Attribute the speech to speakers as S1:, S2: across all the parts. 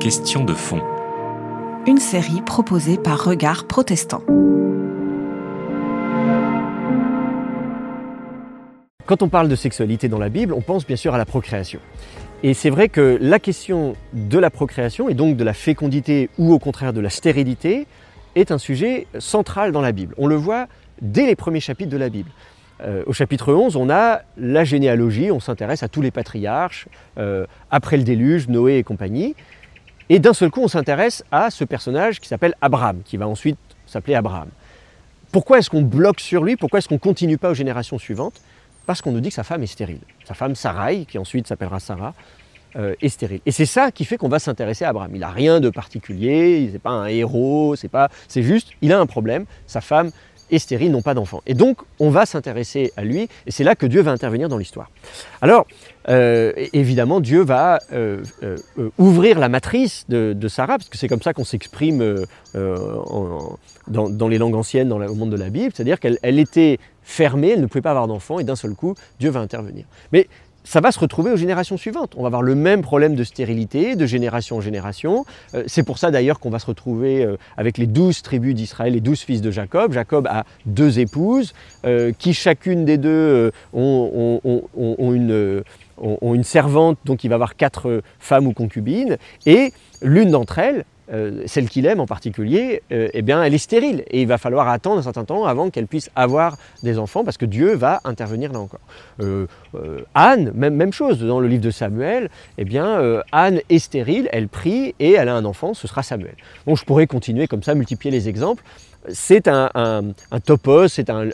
S1: Question de fond.
S2: Une série proposée par Regard Protestant.
S3: Quand on parle de sexualité dans la Bible, on pense bien sûr à la procréation. Et c'est vrai que la question de la procréation et donc de la fécondité ou au contraire de la stérilité est un sujet central dans la Bible. On le voit dès les premiers chapitres de la Bible. Euh, au chapitre 11, on a la généalogie, on s'intéresse à tous les patriarches, euh, après le déluge, Noé et compagnie. Et d'un seul coup, on s'intéresse à ce personnage qui s'appelle Abraham, qui va ensuite s'appeler Abraham. Pourquoi est-ce qu'on bloque sur lui? Pourquoi est-ce qu'on ne continue pas aux générations suivantes? Parce qu'on nous dit que sa femme est stérile. Sa femme Sarai, qui ensuite s'appellera Sarah, euh, est stérile. Et c'est ça qui fait qu'on va s'intéresser à Abraham. Il n'a rien de particulier, il n'est pas un héros, c'est pas, c'est juste, il a un problème. Sa femme et stériles n'ont pas d'enfants. Et donc, on va s'intéresser à lui, et c'est là que Dieu va intervenir dans l'histoire. Alors, euh, évidemment, Dieu va euh, euh, ouvrir la matrice de, Sarah, parce que c'est comme ça qu'on s'exprime dans, les langues anciennes, dans le monde de la Bible, c'est-à-dire qu'elle était fermée, elle ne pouvait pas avoir d'enfants, et d'un seul coup, Dieu va intervenir. Mais ça va se retrouver aux générations suivantes. On va avoir le même problème de stérilité de génération en génération. Euh, c'est pour ça d'ailleurs qu'on va se retrouver euh, avec les douze tribus d'Israël, les douze fils de Jacob. Jacob a deux épouses euh, qui chacune des deux une, ont, une, servante, donc il va avoir quatre femmes ou concubines. Et l'une d'entre elles, euh, celle qu'il aime en particulier, euh, eh bien, elle est stérile. Et il va falloir attendre un certain temps avant qu'elle puisse avoir des enfants, parce que Dieu va intervenir là encore. Euh, Anne, même, chose, dans le livre de Samuel, eh bien, Anne est stérile, elle prie, et elle a un enfant, ce sera Samuel. Je pourrais continuer comme ça, multiplier les exemples. C'est un, un, topos, c'est un,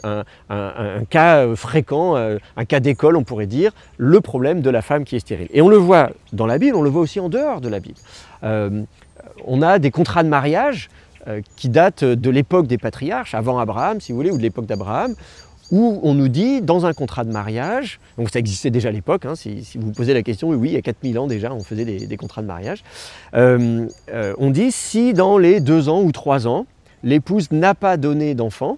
S3: un, cas fréquent, un cas d'école, on pourrait dire, le problème de la femme qui est stérile. Et on le voit dans la Bible, on le voit aussi en dehors de la Bible on a des contrats de mariage euh, qui datent de l'époque des patriarches, avant Abraham, si vous voulez, ou de l'époque d'Abraham, où on nous dit, dans un contrat de mariage, donc ça existait déjà à l'époque, hein, si, vous vous posez la question, oui, il y a 4000 ans déjà, on faisait des, contrats de mariage, euh, euh, on dit, si dans les deux ans ou trois ans, l'épouse n'a pas donné d'enfant,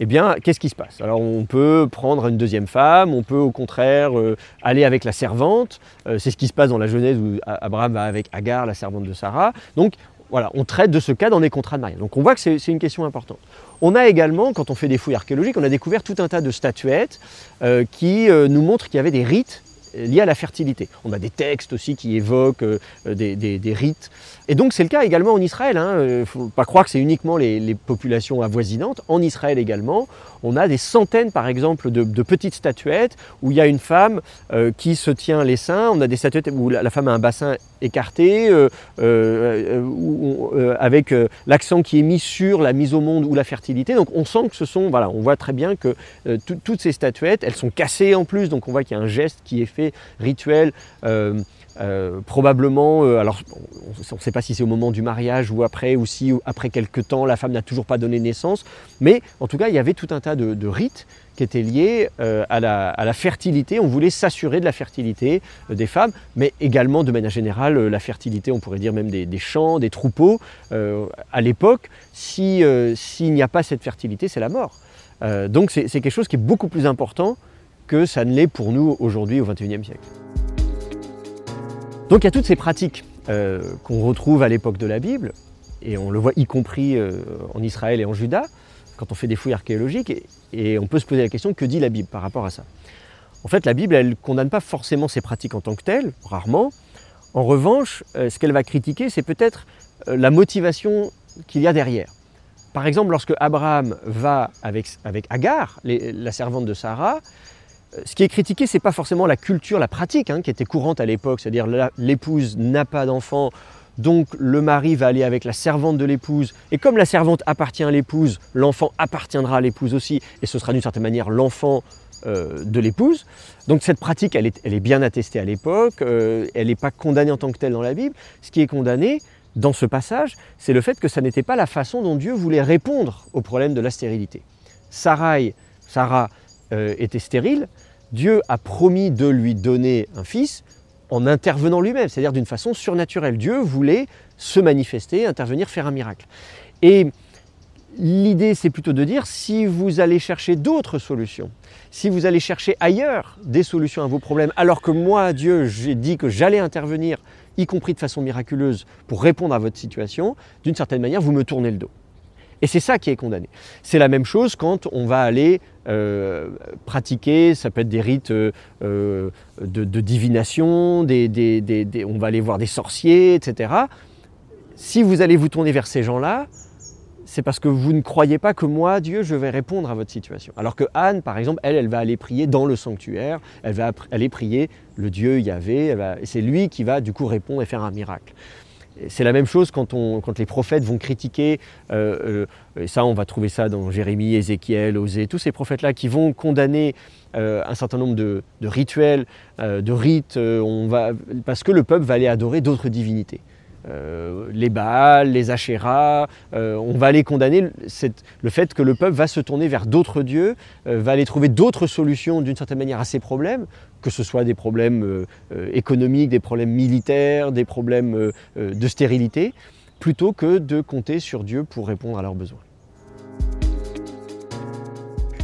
S3: eh bien, qu'est-ce qui se passe? Alors, on peut prendre une deuxième femme, on peut au contraire euh, aller avec la servante. Euh, c'est ce qui se passe dans la Genèse où Abraham va avec Agar, la servante de Sarah. Donc, voilà, on traite de ce cas dans les contrats de mariage. Donc, on voit que c'est une question importante. On a également, quand on fait des fouilles archéologiques, on a découvert tout un tas de statuettes euh, qui nous montrent qu'il y avait des rites liés à la fertilité. On a des textes aussi qui évoquent des, rites et donc c'est le cas également en Israël. Il hein. ne euh, faut pas croire que c'est uniquement les, populations avoisinantes. En Israël également, on a des centaines par exemple de, petites statuettes où il y a une femme euh, qui se tient les seins. On a des statuettes où la, femme a un bassin écarté, euh, avec l'accent qui est mis sur la mise au monde ou la fertilité. Donc on sent que ce sont, voilà, on voit très bien que toutes ces statuettes, elles sont cassées en plus. Donc on voit qu'il y a un geste qui est fait rituel. Euh, probablement, euh, alors on ne sait pas si c'est au moment du mariage ou après, ou si après quelques temps la femme n'a toujours pas donné naissance, mais en tout cas il y avait tout un tas de, rites qui étaient liés euh, à, la, fertilité. On voulait s'assurer de la fertilité des femmes, mais également de manière générale la fertilité, on pourrait dire même des, champs, des troupeaux. à l'époque, s'il n'y a pas cette fertilité, c'est la mort. donc c'est quelque chose qui est beaucoup plus important que ça ne l'est pour nous aujourd'hui au XXIe siècle. Donc il y a toutes ces pratiques euh, qu'on retrouve à l'époque de la Bible, et on le voit y compris euh, en Israël et en Juda, quand on fait des fouilles archéologiques, et, on peut se poser la question, que dit la Bible par rapport à ça? En fait, la Bible, elle ne condamne pas forcément ces pratiques en tant que telles, rarement. En revanche, euh, ce qu'elle va critiquer, c'est peut-être la motivation qu'il y a derrière. Par exemple, lorsque Abraham va avec, avec Agar, la servante de Sarah, ce qui est critiqué, ce n'est pas forcément la culture, la pratique hein, qui était courante à l'époque, c'est-à-dire l'épouse n'a pas d'enfant, donc le mari va aller avec la servante de l'épouse, et comme la servante appartient à l'épouse, l'enfant appartiendra à l'épouse aussi, et ce sera d'une certaine manière l'enfant euh, de l'épouse. Donc cette pratique, elle est, bien attestée à l'époque, euh, elle n'est pas condamnée en tant que telle dans la Bible. Ce qui est condamné dans ce passage, c'est le fait que ça n'était pas la façon dont Dieu voulait répondre au problème de la stérilité. Sarah euh, était stérile, Dieu a promis de lui donner un fils en intervenant lui-même, c'est-à-dire d'une façon surnaturelle. Dieu voulait se manifester, intervenir, faire un miracle. Et l'idée, c'est plutôt de dire, si vous allez chercher d'autres solutions, si vous allez chercher ailleurs des solutions à vos problèmes, alors que moi, Dieu, j'ai dit que j'allais intervenir y compris de façon miraculeuse, pour répondre à votre situation, d'une certaine manière, vous me tournez le dos. Et c'est ça qui est condamné. C'est la même chose quand on va aller euh, pratiquer, ça peut être des rites euh, euh, de, divination, on va aller voir des sorciers, etc. Si vous allez vous tourner vers ces gens-là, c'est parce que vous ne croyez pas que moi, Dieu, je vais répondre à votre situation. Alors que Anne, par exemple, elle, elle va aller prier dans le sanctuaire, elle va aller prier le Dieu Yahvé, c'est lui qui va du coup répondre et faire un miracle. C'est la même chose quand, les prophètes vont critiquer, euh, euh, et ça on va trouver ça dans Jérémie, Ézéchiel, Osée, tous ces prophètes-là qui vont condamner euh, un certain nombre de, rituels, de rites, parce que le peuple va aller adorer d'autres divinités. Euh, les Baals, les Achéras, euh, on va aller condamner le fait que le peuple va se tourner vers d'autres dieux, euh, va aller trouver d'autres solutions d'une certaine manière à ces problèmes, que ce soit des problèmes économiques, des problèmes militaires, des problèmes de stérilité, plutôt que de compter sur Dieu pour répondre à leurs besoins.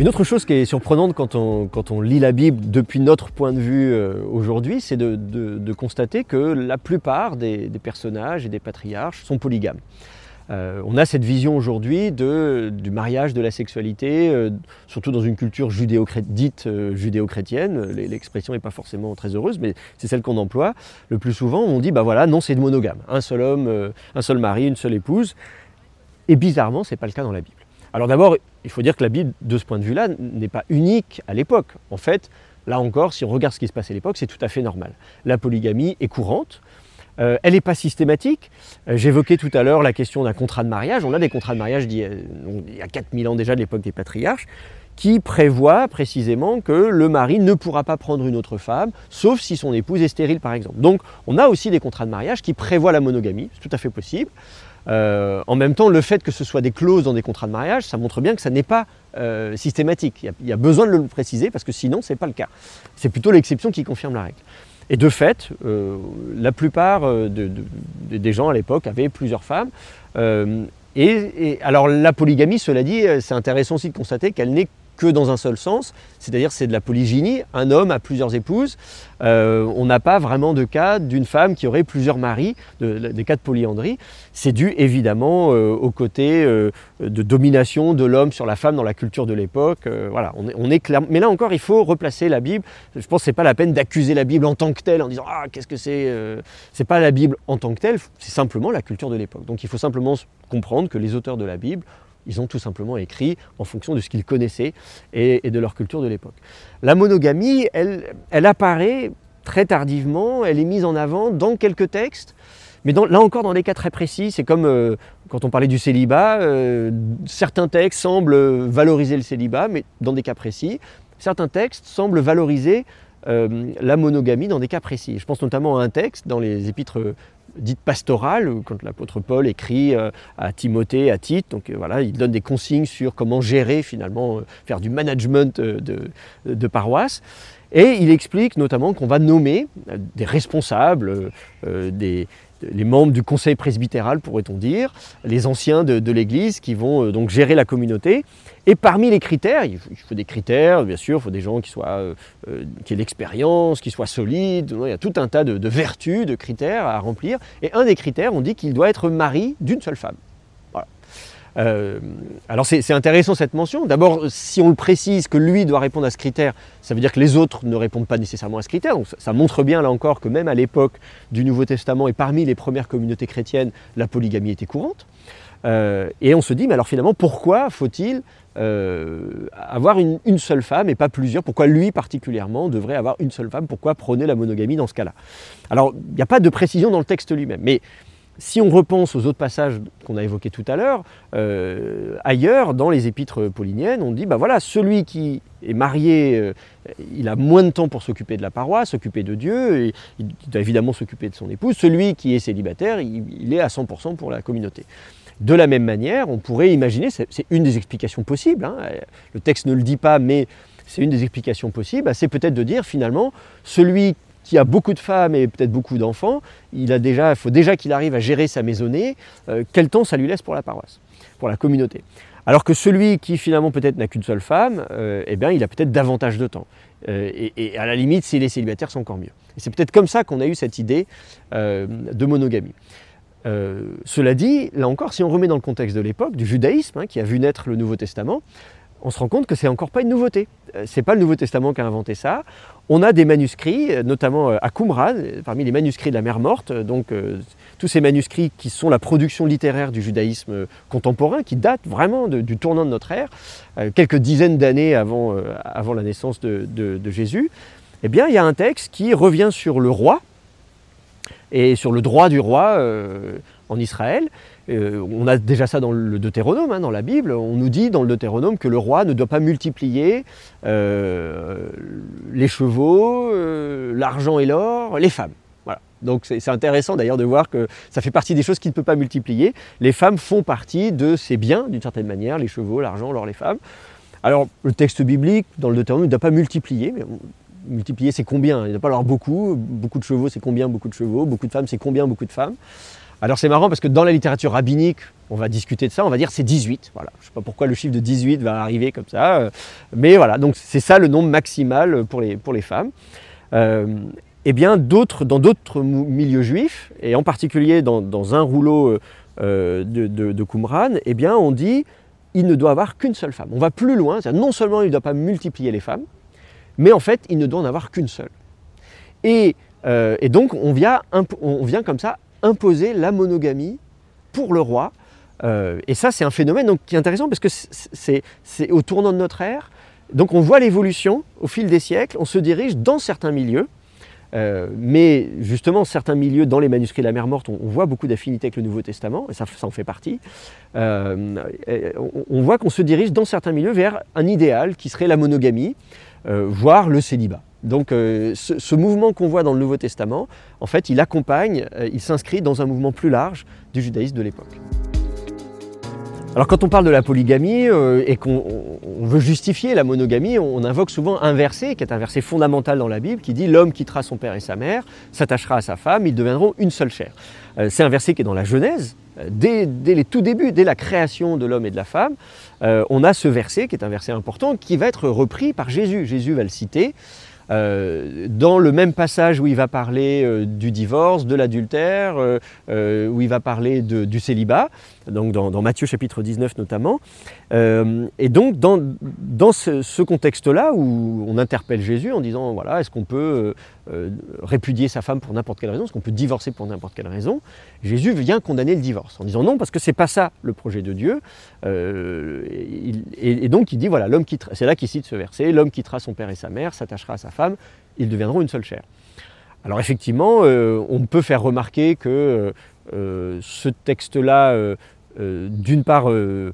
S3: Une autre chose qui est surprenante quand on, lit la Bible depuis notre point de vue euh, aujourd'hui, c'est de, constater que la plupart des, personnages et des patriarches sont polygames. Euh, on a cette vision aujourd'hui du mariage, de la sexualité, euh, surtout dans une culture dite judéo-chrétienne. L'expression n'est pas forcément très heureuse, mais c'est celle qu'on emploie. Le plus souvent, on dit, bah voilà, non, c'est monogame. Un seul homme, un seul mari, une seule épouse. Et bizarrement, ce n'est pas le cas dans la Bible. Alors d'abord, il faut dire que la Bible, de ce point de vue-là, n'est pas unique à l'époque. En fait, là encore, si on regarde ce qui se passe à l'époque, c'est tout à fait normal. La polygamie est courante. Euh, elle n'est pas systématique. Euh, j'évoquais tout à l'heure la question d'un contrat de mariage. On a des contrats de mariage d'il y a 4000 ans déjà de l'époque des patriarches qui prévoient précisément que le mari ne pourra pas prendre une autre femme, sauf si son épouse est stérile par exemple. Donc on a aussi des contrats de mariage qui prévoient la monogamie, c'est tout à fait possible. Euh, en même temps, le fait que ce soit des clauses dans des contrats de mariage, ça montre bien que ça n'est pas euh, systématique. Il y, a, besoin de le préciser parce que sinon, ce n'est pas le cas. C'est plutôt l'exception qui confirme la règle. Et de fait, euh, la plupart des gens à l'époque avaient plusieurs femmes. et, alors la polygamie, cela dit, c'est intéressant aussi de constater qu'elle n'est que dans un seul sens, c'est-à-dire c'est de la polygynie, un homme a plusieurs épouses. Euh, on n'a pas vraiment de cas d'une femme qui aurait plusieurs maris, des cas de polyandrie. C'est dû évidemment euh, au côté euh, de domination de l'homme sur la femme dans la culture de l'époque. voilà, on est, clair. Mais là encore, il faut replacer la Bible. Je pense que c'est pas la peine d'accuser la Bible en tant que telle en disant ah qu'est-ce que c'est. c'est pas la Bible en tant que telle, c'est simplement la culture de l'époque. Donc il faut simplement comprendre que les auteurs de la Bible ils ont tout simplement écrit en fonction de ce qu'ils connaissaient et, de leur culture de l'époque. La monogamie, elle, apparaît très tardivement, elle est mise en avant dans quelques textes, mais là encore dans des cas très précis, c'est comme euh, quand on parlait du célibat, euh, certains textes semblent valoriser le célibat, mais dans des cas précis, certains textes semblent valoriser euh, la monogamie dans des cas précis. Je pense notamment à un texte dans les épîtres dite pastorale, quand l'apôtre Paul écrit euh, à Timothée, à Tite, donc euh, voilà, il donne des consignes sur comment gérer finalement, euh, faire du management de, de paroisse. Et il explique notamment qu'on va nommer des responsables, des, les membres du conseil presbytéral, pourrait-on dire, les anciens de, l'Église qui vont euh, donc gérer la communauté. Et parmi les critères, il faut, des critères, bien sûr, il faut des gens qui, soient, euh, euh, qui aient l'expérience, qui soient solides, il y a tout un tas de vertus, de critères à remplir. Et un des critères, on dit qu'il doit être mari d'une seule femme. Euh, alors c'est intéressant cette mention. D'abord, si on le précise que lui doit répondre à ce critère, ça veut dire que les autres ne répondent pas nécessairement à ce critère. Donc ça, montre bien là encore que même à l'époque du Nouveau Testament et parmi les premières communautés chrétiennes, la polygamie était courante. Euh, et on se dit, mais alors finalement, pourquoi faut-il euh, avoir une, une, seule femme et pas plusieurs? Pourquoi lui particulièrement devrait avoir une seule femme? Pourquoi prôner la monogamie dans ce cas-là? Alors, il n'y a pas de précision dans le texte lui-même, mais si on repense aux autres passages qu'on a évoqués tout à l'heure, euh, ailleurs, dans les épîtres pauliniennes, on dit, bah voilà, celui qui est marié, euh, il a moins de temps pour s'occuper de la paroisse, s'occuper de Dieu, il doit évidemment s'occuper de son épouse. Celui qui est célibataire, il, est à 100% pour la communauté. De la même manière, on pourrait imaginer, c'est une des explications possibles, hein, le texte ne le dit pas, mais c'est une des explications possibles, bah, c'est peut-être de dire finalement, celui qui a beaucoup de femmes et peut-être beaucoup d'enfants, il a déjà, faut déjà qu'il arrive à gérer sa maisonnée. Euh, quel temps ça lui laisse pour la paroisse, pour la communauté? Alors que celui qui finalement peut-être n'a qu'une seule femme, euh, eh bien, il a peut-être davantage de temps. Euh, et, à la limite, s'il est célibataire, c'est encore mieux. C'est peut-être comme ça qu'on a eu cette idée de monogamie. Cela dit, là encore, si on remet dans le contexte de l'époque, du judaïsme, hein, qui a vu naître le Nouveau Testament, on se rend compte que c'est encore pas une nouveauté. Euh, c'est pas le Nouveau Testament qui a inventé ça. On a des manuscrits, euh, notamment à Qumran, parmi les manuscrits de la mer Morte, donc tous ces manuscrits qui sont la production littéraire du judaïsme contemporain, qui datent vraiment du tournant de notre ère, quelques dizaines d'années avant, la naissance de, Jésus. Eh bien, il y a un texte qui revient sur le roi, et sur le droit du roi euh, en Israël. Euh, on a déjà ça dans le Deutéronome, hein, dans la Bible. On nous dit dans le Deutéronome que le roi ne doit pas multiplier euh, les chevaux, l'argent et l'or, les femmes. Voilà. Donc c'est intéressant d'ailleurs de voir que ça fait partie des choses qu'il ne peut pas multiplier. Les femmes font partie de ces biens d'une certaine manière, les chevaux, l'argent, l'or, les femmes. Alors le texte biblique dans le Deutéronome ne doit pas multiplier, multiplier c'est combien? Il ne doit pas avoir beaucoup. Beaucoup de chevaux c'est combien? Beaucoup de chevaux. Beaucoup de femmes c'est combien? Beaucoup de femmes. Alors c'est marrant parce que dans la littérature rabbinique, on va discuter de ça, on va dire c'est 18. Voilà. Je ne sais pas pourquoi le chiffre de 18 va arriver comme ça. Euh, mais voilà, donc c'est ça le nombre maximal pour les, pour les femmes. Euh, eh bien, d'autres, dans d'autres milieux juifs, et en particulier dans, un rouleau euh, de, de, Qumran, eh bien, on dit il ne doit avoir qu'une seule femme. On va plus loin, non seulement il ne doit pas multiplier les femmes, mais en fait, il ne doit en avoir qu'une seule. Et, euh, donc, on vient, on vient, comme ça imposer la monogamie pour le roi. Euh, et ça, c'est un phénomène donc, qui est intéressant parce que c'est au tournant de notre ère. Donc, on voit l'évolution au fil des siècles. On se dirige dans certains milieux. Euh, mais justement, certains milieux dans les manuscrits de la mer morte, on, voit beaucoup d'affinités avec le Nouveau Testament, et ça, ça en fait partie. on, on, voit qu'on se dirige dans certains milieux vers un idéal qui serait la monogamie, euh, voire le célibat. Donc euh, ce, mouvement qu'on voit dans le Nouveau Testament, en fait, il accompagne, euh, il s'inscrit dans un mouvement plus large du judaïsme de l'époque. Alors quand on parle de la polygamie et qu'on veut justifier la monogamie, on invoque souvent un verset qui est un verset fondamental dans la Bible qui dit l'homme quittera son père et sa mère, s'attachera à sa femme, ils deviendront une seule chair. C'est un verset qui est dans la Genèse, dès, les tout débuts, dès la création de l'homme et de la femme, euh, on a ce verset qui est un verset important qui va être repris par Jésus. Jésus va le citer. Euh, dans le même passage où il va parler euh, du divorce, de l'adultère, où il va parler du célibat, donc dans, Matthieu chapitre 19 notamment. Euh, et donc dans, dans ce, contexte-là où on interpelle Jésus en disant, voilà, est-ce qu'on peut euh, euh, répudier sa femme pour n'importe quelle raison, est-ce qu'on peut divorcer pour n'importe quelle raison, Jésus vient condamner le divorce en disant non, parce que c'est pas ça le projet de Dieu. et, donc il dit, voilà, l'homme quittera, c'est là qu'il cite ce verset, l'homme quittera son père et sa mère, s'attachera à sa femme, ils deviendront une seule chair. Alors effectivement, on peut faire remarquer que ce texte-là euh, d'une part, euh,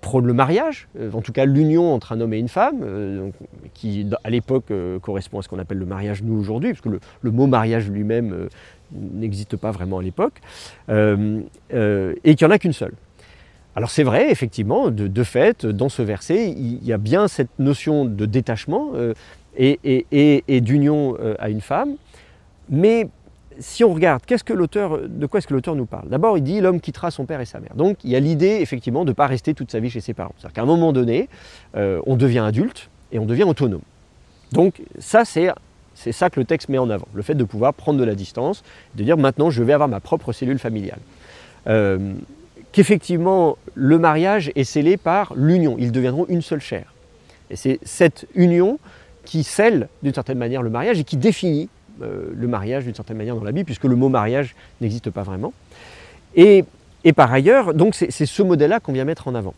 S3: prône le mariage, euh, en tout cas l'union entre un homme et une femme, qui à l'époque correspond à ce qu'on appelle le mariage nous aujourd'hui, parce que le, mot mariage lui-même n'existe pas vraiment à l'époque, et qu'il n'y en a qu'une seule. Alors c'est vrai, effectivement, de, fait, dans ce verset, il y a bien cette notion de détachement et d'union à une femme, mais si on regarde, qu'est-ce que l'auteur, de quoi est-ce que l'auteur nous parle? D'abord, il dit l'homme quittera son père et sa mère. Donc, il y a l'idée, effectivement, de ne pas rester toute sa vie chez ses parents. C'est-à-dire qu'à un moment donné, euh, on devient adulte et on devient autonome. Donc, ça, c'est, c'est ça que le texte met en avant. Le fait de pouvoir prendre de la distance, de dire maintenant, je vais avoir ma propre cellule familiale. Euh, qu'effectivement, le mariage est scellé par l'union. Ils deviendront une seule chair. Et c'est cette union qui scelle, d'une certaine manière, le mariage et qui définit euh, le mariage d'une certaine manière dans la Bible, puisque le mot mariage n'existe pas vraiment. Et, par ailleurs, donc c'est ce modèle-là qu'on vient mettre en avant,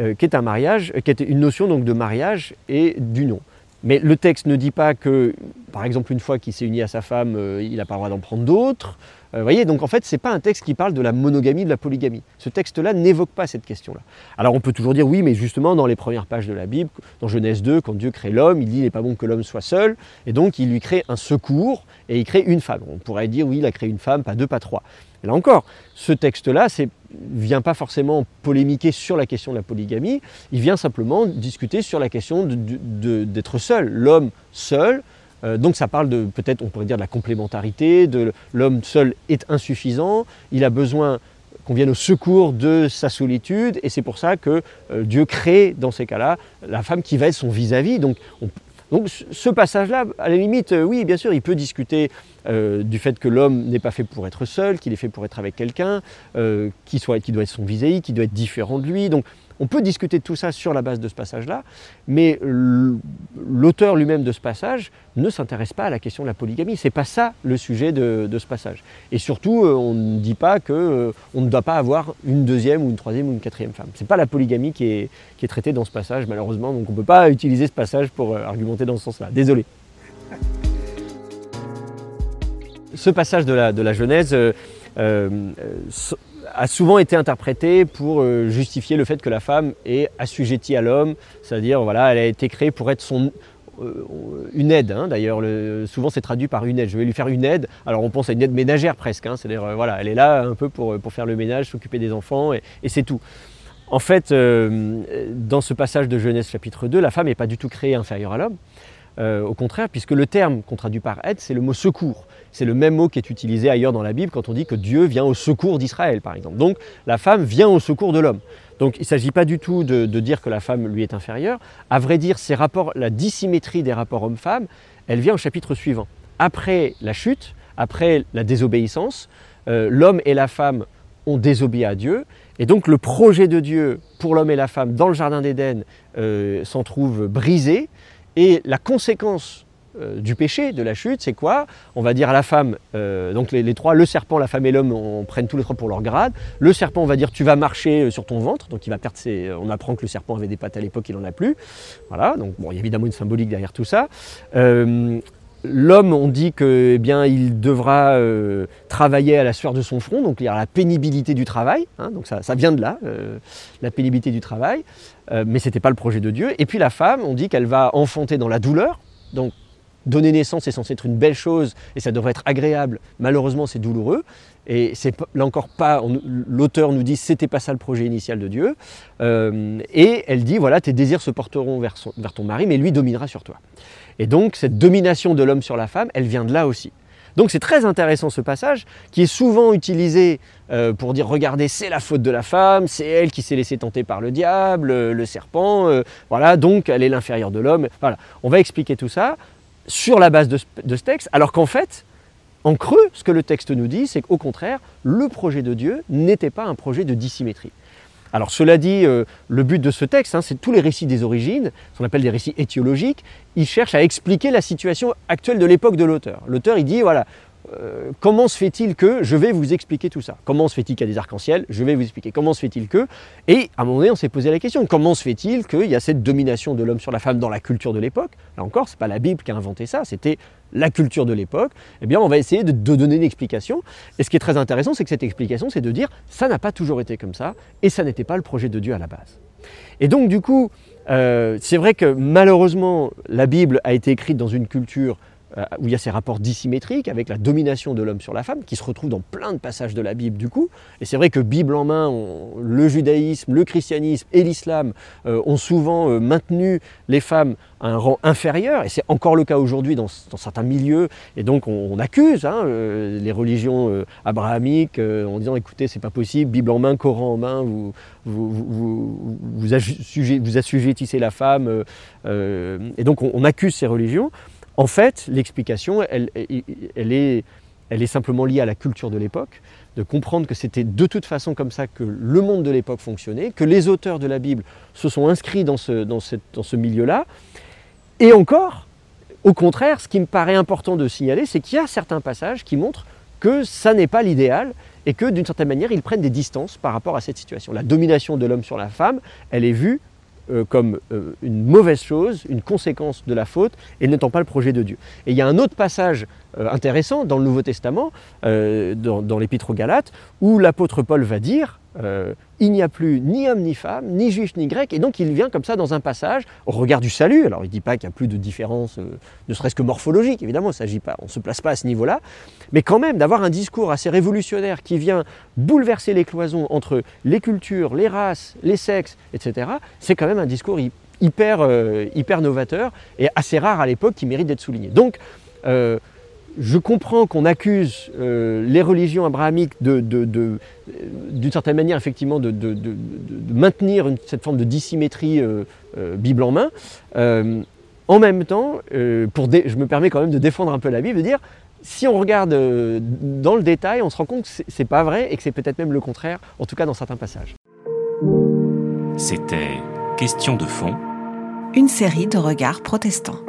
S3: euh, qui est un mariage, qui est une notion donc de mariage et d'union. Mais le texte ne dit pas que, par exemple, une fois qu'il s'est uni à sa femme, euh, il n'a pas le droit d'en prendre d'autres. Vous voyez, donc en fait, ce n'est pas un texte qui parle de la monogamie, de la polygamie. Ce texte-là n'évoque pas cette question-là. Alors on peut toujours dire oui, mais justement, dans les premières pages de la Bible, dans Genèse 2, quand Dieu crée l'homme, il dit il n'est pas bon que l'homme soit seul, et donc il lui crée un secours, et il crée une femme. On pourrait dire oui, il a créé une femme, pas deux, pas trois. là encore, ce texte-là ne vient pas forcément polémiquer sur la question de la polygamie, il vient simplement discuter sur la question d'être seul. L'homme seul, euh, donc ça parle de, peut-être on pourrait dire de la complémentarité, de l'homme seul est insuffisant, il a besoin qu'on vienne au secours de sa solitude, et c'est pour ça que euh, Dieu crée dans ces cas-là la femme qui va être son vis-à-vis. Donc Donc ce passage-là, à la limite, euh, oui, bien sûr, il peut discuter du fait que l'homme n'est pas fait pour être seul, qu'il est fait pour être avec quelqu'un, qui, doit être son vis qui doit être différent de lui. Donc on peut discuter de tout ça sur la base de ce passage-là, mais l'auteur lui-même de ce passage ne s'intéresse pas à la question de la polygamie. Ce n'est pas ça le sujet de, ce passage. Et surtout, euh, on ne dit pas qu'on euh, ne doit pas avoir une deuxième ou une troisième ou une quatrième femme. Ce n'est pas la polygamie qui est, traitée dans ce passage, malheureusement, donc on ne peut pas utiliser ce passage pour euh, argumenter dans ce sens-là. Désolé. Ce passage de la Genèse a souvent été interprété pour euh, justifier le fait que la femme est assujettie à l'homme, c'est-à-dire voilà, elle a été créée pour être son, euh, une aide. Hein. D'ailleurs, souvent c'est traduit par une aide. Je vais lui faire une aide. Alors on pense à une aide ménagère presque. Hein. C'est-à-dire euh, voilà, elle est là un peu pour, pour faire le ménage, s'occuper des enfants et, c'est tout. En fait, dans ce passage de Genèse chapitre 2, la femme n'est pas du tout créée inférieure à l'homme. Au contraire, puisque le terme qu'on traduit par aide, c'est le mot secours. C'est le même mot qui est utilisé ailleurs dans la Bible quand on dit que Dieu vient au secours d'Israël, par exemple. Donc la femme vient au secours de l'homme. Donc il ne s'agit pas du tout de, dire que la femme lui est inférieure. À vrai dire, ces rapports, la dissymétrie des rapports homme-femme, elle vient au chapitre suivant. Après la chute, après la désobéissance, euh, l'homme et la femme ont désobéi à Dieu. Et donc le projet de Dieu pour l'homme et la femme dans le Jardin d'Éden euh, s'en trouve brisé. Et la conséquence euh, du péché, de la chute, c'est quoi? On va dire à la femme, euh, donc les, trois, le serpent, la femme et l'homme, on prenne tous les trois pour leur grade. Le serpent, on va dire tu vas marcher euh, sur ton ventre, donc il va perdre ses. On apprend que le serpent avait des pattes à l'époque, il n'en a plus. Voilà, donc bon, il y a évidemment une symbolique derrière tout ça. L'homme, on dit que, eh bien, il devra travailler à la sueur de son front, donc il y a la pénibilité du travail, hein, donc ça, vient de là, la pénibilité du travail, mais ce n'était pas le projet de Dieu. Et puis la femme, on dit qu'elle va enfanter dans la douleur, donc donner naissance est censé être une belle chose et ça devrait être agréable. Malheureusement, c'est douloureux. Et c'est là encore pas, l'auteur nous dit c'était pas ça le projet initial de Dieu. Euh, et elle dit voilà, tes désirs se porteront vers ton mari, mais lui dominera sur toi. Et donc cette domination de l'homme sur la femme, elle vient de là aussi. Donc c'est très intéressant ce passage qui est souvent utilisé euh, pour dire regardez c'est la faute de la femme, c'est elle qui s'est laissée tenter par le diable, le serpent, euh, voilà donc elle est l'inférieure de l'homme. On va expliquer tout ça sur la base de ce, texte, alors qu'en fait, en creux, ce que le texte nous dit, c'est qu'au contraire, le projet de Dieu n'était pas un projet de dissymétrie. Alors cela dit, euh, le but de ce texte, hein, c'est tous les récits des origines, ce qu'on appelle des récits étiologiques, ils cherchent à expliquer la situation actuelle de l'époque de l'auteur. L'auteur, il dit, voilà, euh, comment se fait-il que je vais vous expliquer tout ça? Comment se fait-il qu'il y a des arcs-en-ciel? Je vais vous expliquer. Comment se fait-il que Et à un moment donné, on s'est posé la question comment se fait-il qu'il y a cette domination de l'homme sur la femme dans la culture de l'époque? Là encore, ce n'est pas la Bible qui a inventé ça, c'était la culture de l'époque. Eh bien, on va essayer de, donner une explication. Et ce qui est très intéressant, c'est que cette explication, c'est de dire ça n'a pas toujours été comme ça et ça n'était pas le projet de Dieu à la base. Et donc, du coup, euh, c'est vrai que malheureusement, la Bible a été écrite dans une culture euh, où il y a ces rapports dissymétriques avec la domination de l'homme sur la femme, qui se retrouve dans plein de passages de la Bible du coup. Et c'est vrai que Bible en main, le judaïsme, le christianisme et l'islam euh, ont souvent euh, maintenu les femmes à un rang inférieur, et c'est encore le cas aujourd'hui dans, certains milieux, et donc on, accuse hein, les religions abrahamiques en disant écoutez, c'est pas possible, Bible en main, Coran en main, vous, vous, vous, assujettissez la femme, et donc on accuse ces religions. En fait, l'explication, elle, est, simplement liée à la culture de l'époque, de comprendre que c'était de toute façon comme ça que le monde de l'époque fonctionnait, que les auteurs de la Bible se sont inscrits dans ce, milieu-là. Et encore, au contraire, ce qui me paraît important de signaler, c'est qu'il y a certains passages qui montrent que ça n'est pas l'idéal et que d'une certaine manière, ils prennent des distances par rapport à cette situation. La domination de l'homme sur la femme, elle est vue euh, comme euh, une mauvaise chose, une conséquence de la faute, et n'étant pas le projet de Dieu. Et il y a un autre passage euh, intéressant dans le Nouveau Testament, dans, dans l'Épître aux Galates, où l'apôtre Paul va dire euh, il n'y a plus ni homme ni femme, ni juif ni grec, et donc il vient comme ça dans un passage au regard du salut. Alors il ne dit pas qu'il n'y a plus de différence, euh, ne serait-ce que morphologique, évidemment, s'agit pas, on ne se place pas à ce niveau-là, mais quand même d'avoir un discours assez révolutionnaire qui vient bouleverser les cloisons entre les cultures, les races, les sexes, etc., c'est quand même un discours hyper, euh, hyper novateur et assez rare à l'époque qui mérite d'être souligné. Donc, je comprends qu'on accuse euh, les religions abrahamiques d'une certaine manière effectivement de, maintenir cette forme de dissymétrie euh, euh, Bible en main. en même temps, euh, pour je me permets quand même de défendre un peu la Bible, de dire si on regarde euh, dans le détail, on se rend compte que c'est pas vrai et que c'est peut-être même le contraire, en tout cas dans certains passages.
S1: C'était Question de fond.
S2: Une série de regards protestants.